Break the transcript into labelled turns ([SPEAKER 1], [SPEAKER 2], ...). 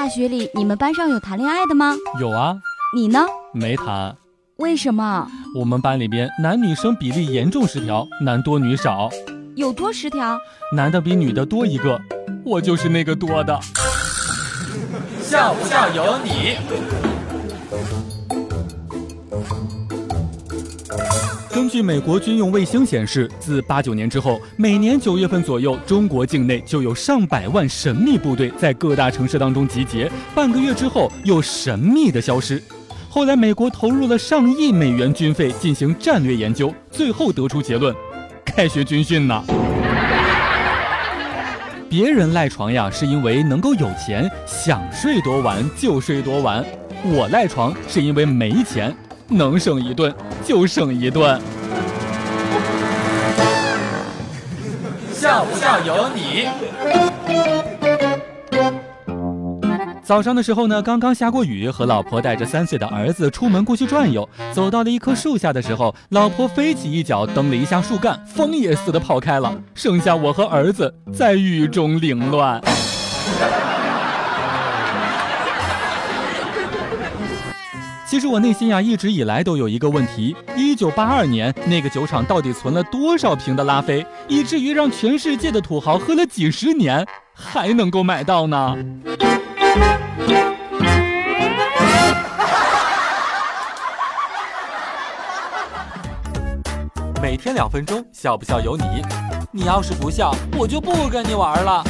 [SPEAKER 1] 大学里你们班上有谈恋爱的吗？
[SPEAKER 2] 有啊，
[SPEAKER 1] 你呢？
[SPEAKER 2] 没谈。
[SPEAKER 1] 为什么？
[SPEAKER 2] 我们班里边男女生比例严重失调，男多女少。
[SPEAKER 1] 有多失调？
[SPEAKER 2] 男的比女的多一个，我就是那个多的。
[SPEAKER 3] 笑不笑由你。
[SPEAKER 2] 根据美国军用卫星显示，自八九年之后，每年九月份左右，中国境内就有上百万神秘部队在各大城市当中集结，半个月之后又神秘的消失。后来，美国投入了上亿美元军费进行战略研究，最后得出结论：开学军训呢。别人赖床呀，是因为能够有钱，想睡多晚就睡多晚；我赖床是因为没钱。能省一顿就省一顿，
[SPEAKER 3] 笑不笑由你。
[SPEAKER 2] 早上的时候呢，刚刚下过雨，和老婆带着三岁的儿子出门过去转悠，走到了一棵树下的时候，老婆飞起一脚蹬了一下树干，风也似的跑开了，剩下我和儿子在雨中凌乱。其实我内心呀，一直以来都有一个问题：一九八二年那个酒厂到底存了多少瓶的拉菲，以至于让全世界的土豪喝了几十年还能够买到呢？
[SPEAKER 3] 每天两分钟，笑不笑由你。你要是不笑，我就不跟你玩了。